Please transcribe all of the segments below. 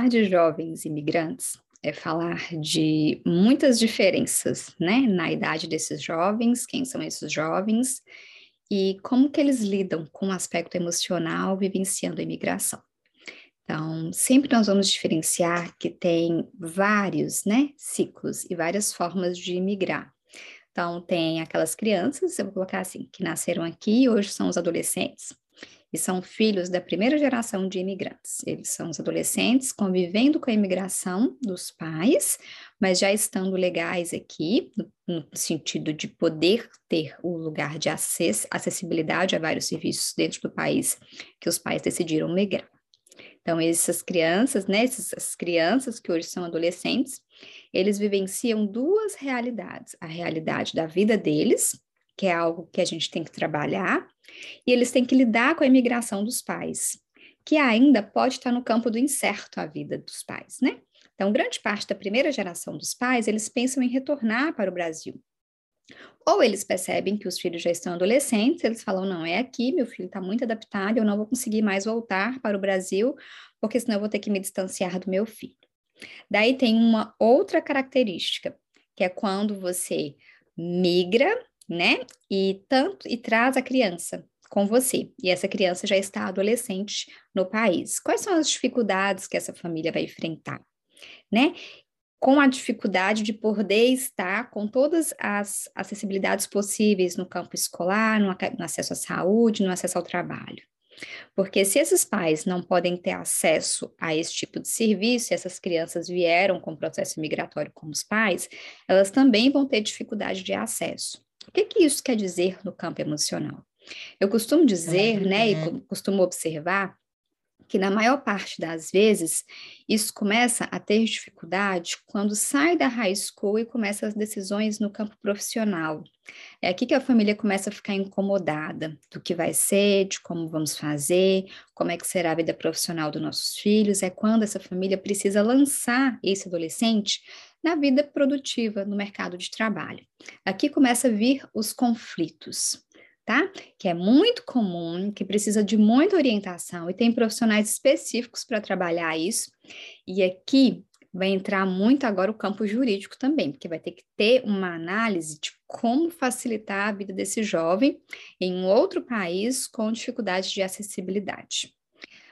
Falar de jovens imigrantes é falar de muitas diferenças, né, na idade desses jovens, quem são esses jovens e como que eles lidam com o aspecto emocional vivenciando a imigração. Então, sempre nós vamos diferenciar que tem vários, né, ciclos e várias formas de imigrar. Então, tem aquelas crianças, eu vou colocar assim, que nasceram aqui e hoje são os adolescentes e são filhos da primeira geração de imigrantes. Eles são os adolescentes convivendo com a imigração dos pais, mas já estando legais aqui, no, sentido de poder ter o lugar de acesso, acessibilidade a vários serviços dentro do país que os pais decidiram migrar. Então, essas crianças, né, essas crianças que hoje são adolescentes, eles vivenciam duas realidades: a realidade da vida deles, que é algo que a gente tem que trabalhar, e eles têm que lidar com a imigração dos pais, que ainda pode estar no campo do incerto a vida dos pais, né? Então, grande parte da primeira geração dos pais, eles pensam em retornar para o Brasil. Ou eles percebem que os filhos já estão adolescentes, eles falam: não, é aqui, meu filho está muito adaptado, eu não vou conseguir mais voltar para o Brasil, porque senão eu vou ter que me distanciar do meu filho. Daí tem uma outra característica, que é quando você migra né? E tanto e traz a criança com você. E essa criança já está adolescente no país. Quais são as dificuldades que essa família vai enfrentar, né? Com a dificuldade de poder estar com todas as acessibilidades possíveis no campo escolar, no, no acesso à saúde, no acesso ao trabalho. Porque se esses pais não podem ter acesso a esse tipo de serviço, e essas crianças vieram com processo migratório como os pais, elas também vão ter dificuldade de acesso. O que, que isso quer dizer no campo emocional? Eu costumo dizer, né, e costumo observar, que na maior parte das vezes isso começa a ter dificuldade quando sai da high school e começa as decisões no campo profissional. É aqui que a família começa a ficar incomodada do que vai ser, de como vamos fazer, como é que será a vida profissional dos nossos filhos. É quando essa família precisa lançar esse adolescente na vida produtiva, no mercado de trabalho. Aqui começa a vir os conflitos. Tá? Que é muito comum, que precisa de muita orientação e tem profissionais específicos para trabalhar isso. E aqui vai entrar muito agora o campo jurídico também, porque vai ter que ter uma análise de como facilitar a vida desse jovem em um outro país com dificuldade de acessibilidade.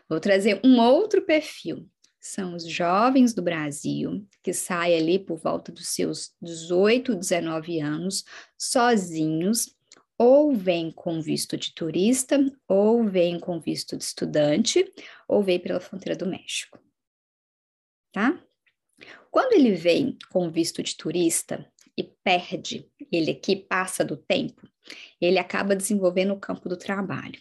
Vou trazer um outro perfil, são os jovens do Brasil que saem ali por volta dos seus 18, 19 anos, sozinhos, ou vêm com visto de turista, ou vêm com visto de estudante, ou vêm pela fronteira do México. Tá? Quando ele vem com visto de turista e perde, ele aqui passa do tempo, ele acaba desenvolvendo o campo do trabalho.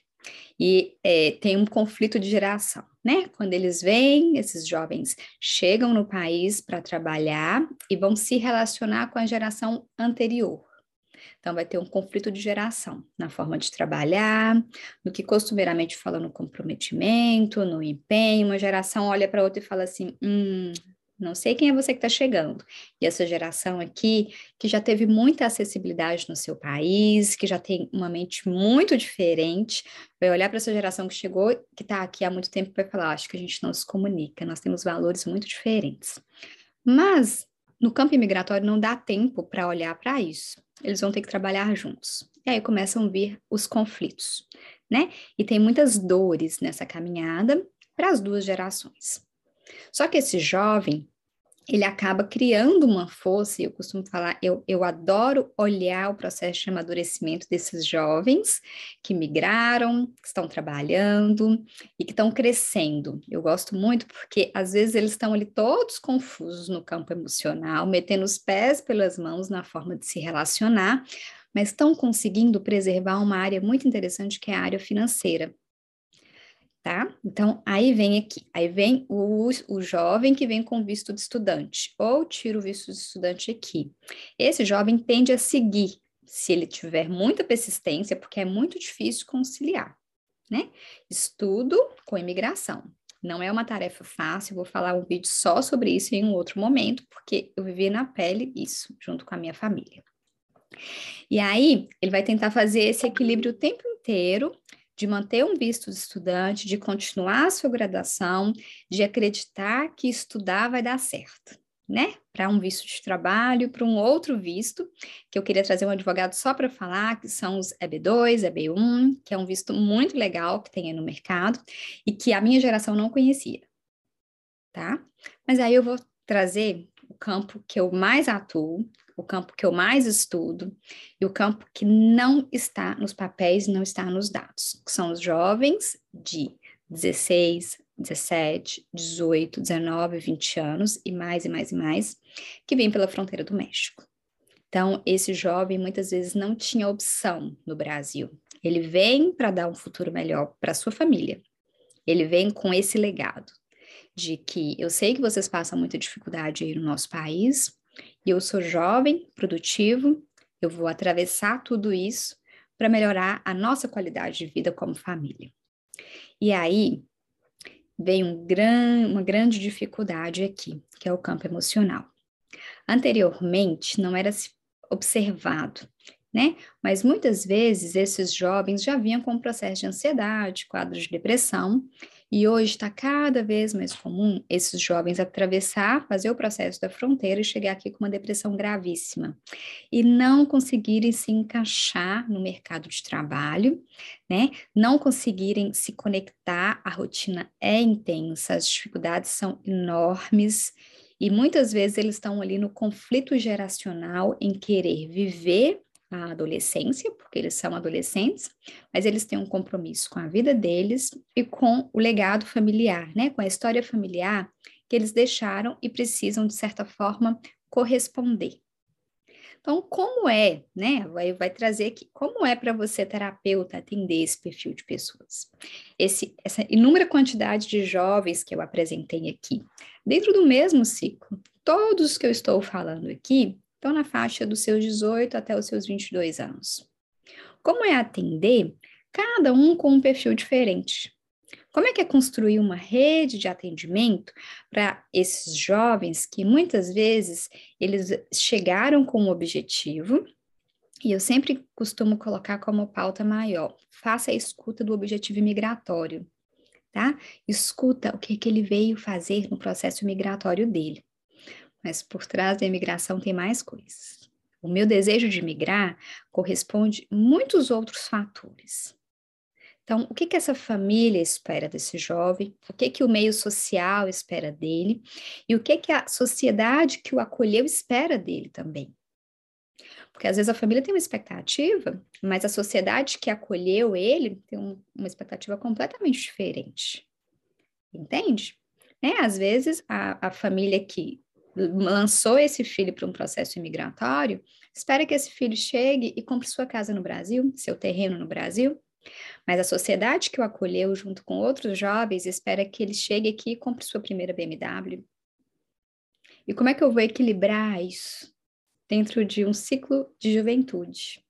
E é, tem um conflito de geração, né? Quando eles vêm, esses jovens chegam no país para trabalhar e vão se relacionar com a geração anterior. Então, vai ter um conflito de geração na forma de trabalhar, no que costumeiramente fala no comprometimento, no empenho. Uma geração olha para outra e fala assim: hum, não sei quem é você que está chegando. E essa geração aqui, que já teve muita acessibilidade no seu país, que já tem uma mente muito diferente, vai olhar para essa geração que chegou, que está aqui há muito tempo, e vai falar: acho que a gente não se comunica, nós temos valores muito diferentes. Mas no campo imigratório não dá tempo para olhar para isso. Eles vão ter que trabalhar juntos. E aí começam a vir os conflitos, né? E tem muitas dores nessa caminhada para as duas gerações. Só que esse jovem, ele acaba criando uma força, e eu costumo falar, eu, eu adoro olhar o processo de amadurecimento desses jovens que migraram, que estão trabalhando e que estão crescendo. Eu gosto muito porque às vezes eles estão ali todos confusos no campo emocional, metendo os pés pelas mãos na forma de se relacionar, mas estão conseguindo preservar uma área muito interessante que é a área financeira tá? Então, aí vem aqui, aí vem o, o jovem que vem com visto de estudante, ou tira o visto de estudante aqui. Esse jovem tende a seguir, se ele tiver muita persistência, porque é muito difícil conciliar, né? Estudo com imigração. Não é uma tarefa fácil, vou falar um vídeo só sobre isso em um outro momento, porque eu vivi na pele isso, junto com a minha família. E aí, ele vai tentar fazer esse equilíbrio o tempo inteiro de manter um visto de estudante, de continuar a sua graduação, de acreditar que estudar vai dar certo, né? Para um visto de trabalho, para um outro visto, que eu queria trazer um advogado só para falar, que são os EB2, EB1, que é um visto muito legal que tem aí no mercado e que a minha geração não conhecia, tá? Mas aí eu vou trazer campo que eu mais atuo, o campo que eu mais estudo e o campo que não está nos papéis, não está nos dados, que são os jovens de 16, 17, 18, 19, 20 anos e mais e mais e mais, que vêm pela fronteira do México. Então, esse jovem muitas vezes não tinha opção no Brasil. Ele vem para dar um futuro melhor para sua família. Ele vem com esse legado de que eu sei que vocês passam muita dificuldade aí no nosso país, e eu sou jovem, produtivo, eu vou atravessar tudo isso para melhorar a nossa qualidade de vida como família. E aí vem um gran, uma grande dificuldade aqui, que é o campo emocional. Anteriormente, não era observado, né? Mas muitas vezes esses jovens já vinham com um processo de ansiedade, quadros de depressão, e hoje está cada vez mais comum esses jovens atravessar, fazer o processo da fronteira e chegar aqui com uma depressão gravíssima e não conseguirem se encaixar no mercado de trabalho, né? Não conseguirem se conectar, a rotina é intensa, as dificuldades são enormes. E muitas vezes eles estão ali no conflito geracional em querer viver a adolescência, porque eles são adolescentes, mas eles têm um compromisso com a vida deles e com o legado familiar, né? Com a história familiar que eles deixaram e precisam, de certa forma, corresponder. Então, como é, né? Vai, vai trazer que como é para você, terapeuta, atender esse perfil de pessoas? Esse, essa inúmera quantidade de jovens que eu apresentei aqui, dentro do mesmo ciclo, todos que eu estou falando aqui estão na faixa dos seus 18 até os seus 22 anos. Como é atender cada um com um perfil diferente? Como é que é construir uma rede de atendimento para esses jovens que muitas vezes eles chegaram com um objetivo, e eu sempre costumo colocar como pauta maior, faça a escuta do objetivo migratório, tá? Escuta o que, que ele veio fazer no processo migratório dele mas por trás da imigração tem mais coisas. O meu desejo de migrar corresponde a muitos outros fatores. Então, o que, que essa família espera desse jovem? O que, que o meio social espera dele? E o que, que a sociedade que o acolheu espera dele também? Porque às vezes a família tem uma expectativa, mas a sociedade que acolheu ele tem um, uma expectativa completamente diferente. Entende? Né? Às vezes a, a família que lançou esse filho para um processo imigratório, espera que esse filho chegue e compre sua casa no Brasil, seu terreno no Brasil. Mas a sociedade que o acolheu junto com outros jovens espera que ele chegue aqui e compre sua primeira BMW. E como é que eu vou equilibrar isso dentro de um ciclo de juventude,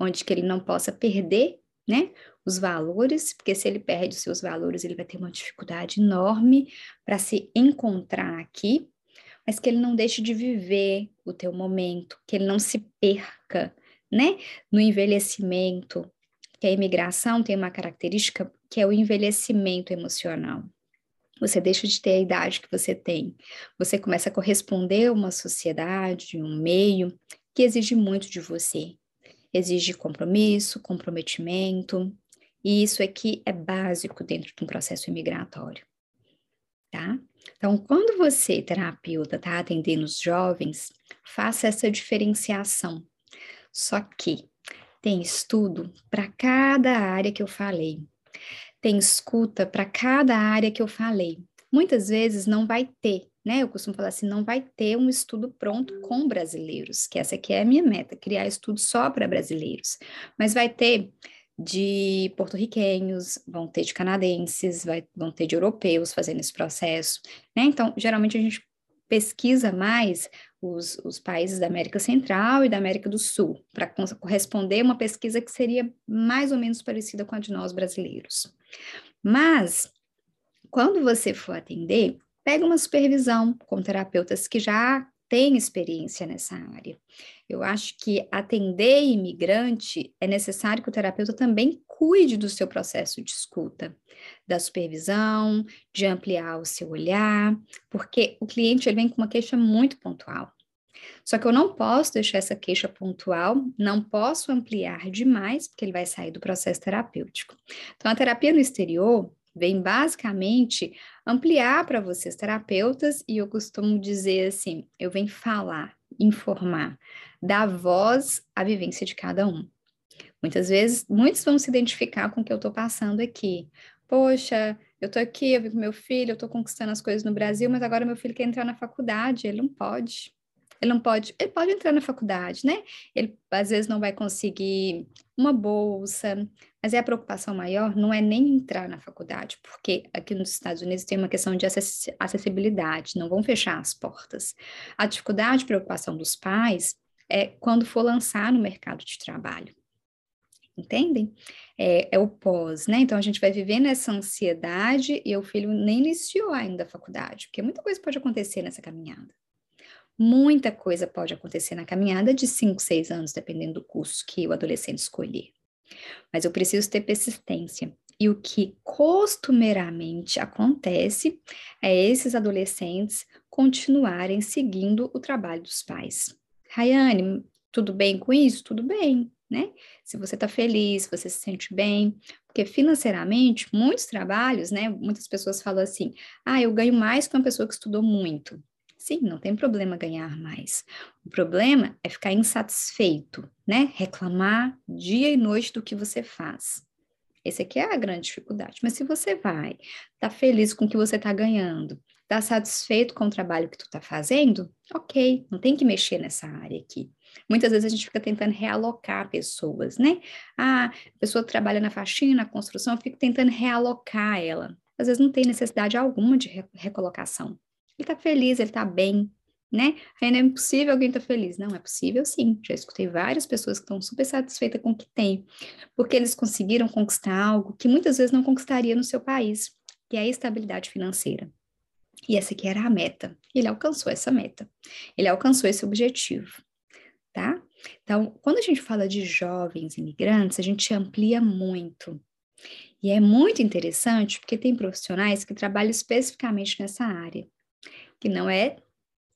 onde que ele não possa perder, né, os valores, porque se ele perde os seus valores, ele vai ter uma dificuldade enorme para se encontrar aqui mas que ele não deixe de viver o teu momento, que ele não se perca, né? No envelhecimento, que a imigração tem uma característica que é o envelhecimento emocional. Você deixa de ter a idade que você tem. Você começa a corresponder a uma sociedade, um meio que exige muito de você. Exige compromisso, comprometimento, e isso aqui é básico dentro de um processo imigratório, tá? Então, quando você, terapeuta, está atendendo os jovens, faça essa diferenciação. Só que tem estudo para cada área que eu falei, tem escuta para cada área que eu falei. Muitas vezes não vai ter, né? Eu costumo falar assim, não vai ter um estudo pronto com brasileiros, que essa aqui é a minha meta, criar estudo só para brasileiros. Mas vai ter de porto-riquenhos, vão ter de canadenses, vai, vão ter de europeus fazendo esse processo, né? Então, geralmente a gente pesquisa mais os, os países da América Central e da América do Sul, para corresponder uma pesquisa que seria mais ou menos parecida com a de nós brasileiros. Mas, quando você for atender, pega uma supervisão com terapeutas que já têm experiência nessa área. Eu acho que atender imigrante é necessário que o terapeuta também cuide do seu processo de escuta, da supervisão, de ampliar o seu olhar, porque o cliente ele vem com uma queixa muito pontual. Só que eu não posso deixar essa queixa pontual, não posso ampliar demais, porque ele vai sair do processo terapêutico. Então, a terapia no exterior vem basicamente ampliar para vocês, terapeutas, e eu costumo dizer assim: eu venho falar, informar, dar voz à vivência de cada um. Muitas vezes, muitos vão se identificar com o que eu estou passando aqui. Poxa, eu estou aqui, eu vivo com meu filho, eu estou conquistando as coisas no Brasil, mas agora meu filho quer entrar na faculdade, ele não pode. Ele não pode, ele pode entrar na faculdade, né? Ele às vezes não vai conseguir uma bolsa, mas é a preocupação maior não é nem entrar na faculdade, porque aqui nos Estados Unidos tem uma questão de acessibilidade, não vão fechar as portas. A dificuldade, preocupação dos pais é quando for lançar no mercado de trabalho. Entendem? É, é o pós, né? Então a gente vai viver nessa ansiedade e o filho nem iniciou ainda a faculdade, porque muita coisa pode acontecer nessa caminhada. Muita coisa pode acontecer na caminhada de 5, 6 anos, dependendo do curso que o adolescente escolher. Mas eu preciso ter persistência. E o que costumeiramente acontece é esses adolescentes continuarem seguindo o trabalho dos pais. Rayane, tudo bem com isso? Tudo bem, né? Se você está feliz, se você se sente bem, porque financeiramente, muitos trabalhos, né? Muitas pessoas falam assim: ah, eu ganho mais que uma pessoa que estudou muito. Sim, não tem problema ganhar mais. O problema é ficar insatisfeito, né? Reclamar dia e noite do que você faz. Esse aqui é a grande dificuldade. Mas se você vai, tá feliz com o que você está ganhando, tá satisfeito com o trabalho que tu está fazendo, ok, não tem que mexer nessa área aqui. Muitas vezes a gente fica tentando realocar pessoas, né? Ah, a pessoa trabalha na faxina, na construção, eu fico tentando realocar ela. Às vezes não tem necessidade alguma de recolocação. Ele tá feliz, ele tá bem, né? Não é impossível alguém estar tá feliz. Não, é possível sim. Já escutei várias pessoas que estão super satisfeitas com o que têm, porque eles conseguiram conquistar algo que muitas vezes não conquistaria no seu país, que é a estabilidade financeira. E essa aqui era a meta. Ele alcançou essa meta. Ele alcançou esse objetivo, tá? Então, quando a gente fala de jovens imigrantes, a gente amplia muito. E é muito interessante porque tem profissionais que trabalham especificamente nessa área que não é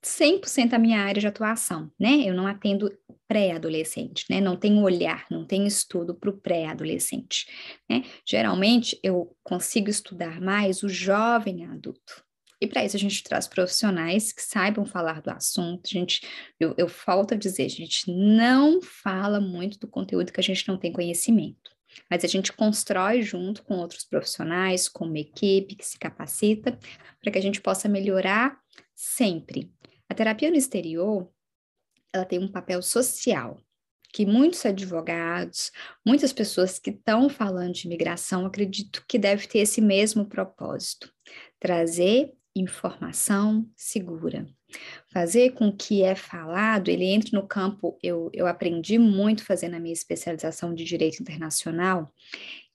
100% a minha área de atuação, né? Eu não atendo pré-adolescente, né? Não tenho olhar, não tenho estudo para o pré-adolescente, né? Geralmente eu consigo estudar mais o jovem adulto. E para isso a gente traz profissionais que saibam falar do assunto. A gente, eu, eu falta dizer, a gente não fala muito do conteúdo que a gente não tem conhecimento mas a gente constrói junto com outros profissionais, com uma equipe que se capacita, para que a gente possa melhorar sempre. A terapia no exterior, ela tem um papel social, que muitos advogados, muitas pessoas que estão falando de imigração, acredito que deve ter esse mesmo propósito, trazer informação segura, fazer com que é falado, ele entre no campo, eu, eu aprendi muito fazendo a minha especialização de direito internacional,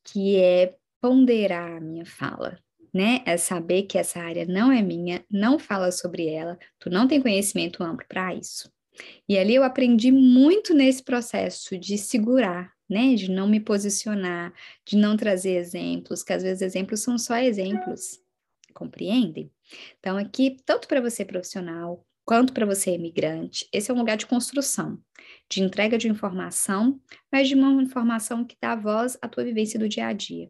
que é ponderar a minha fala, né? É saber que essa área não é minha, não fala sobre ela, tu não tem conhecimento amplo para isso. E ali eu aprendi muito nesse processo de segurar, né? De não me posicionar, de não trazer exemplos, que às vezes exemplos são só exemplos, compreendem? Então, aqui, tanto para você profissional, quanto para você imigrante, esse é um lugar de construção, de entrega de informação, mas de uma informação que dá voz à tua vivência do dia a dia.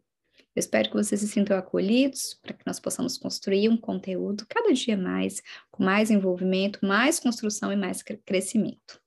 Eu espero que vocês se sintam acolhidos para que nós possamos construir um conteúdo cada dia mais, com mais envolvimento, mais construção e mais crescimento.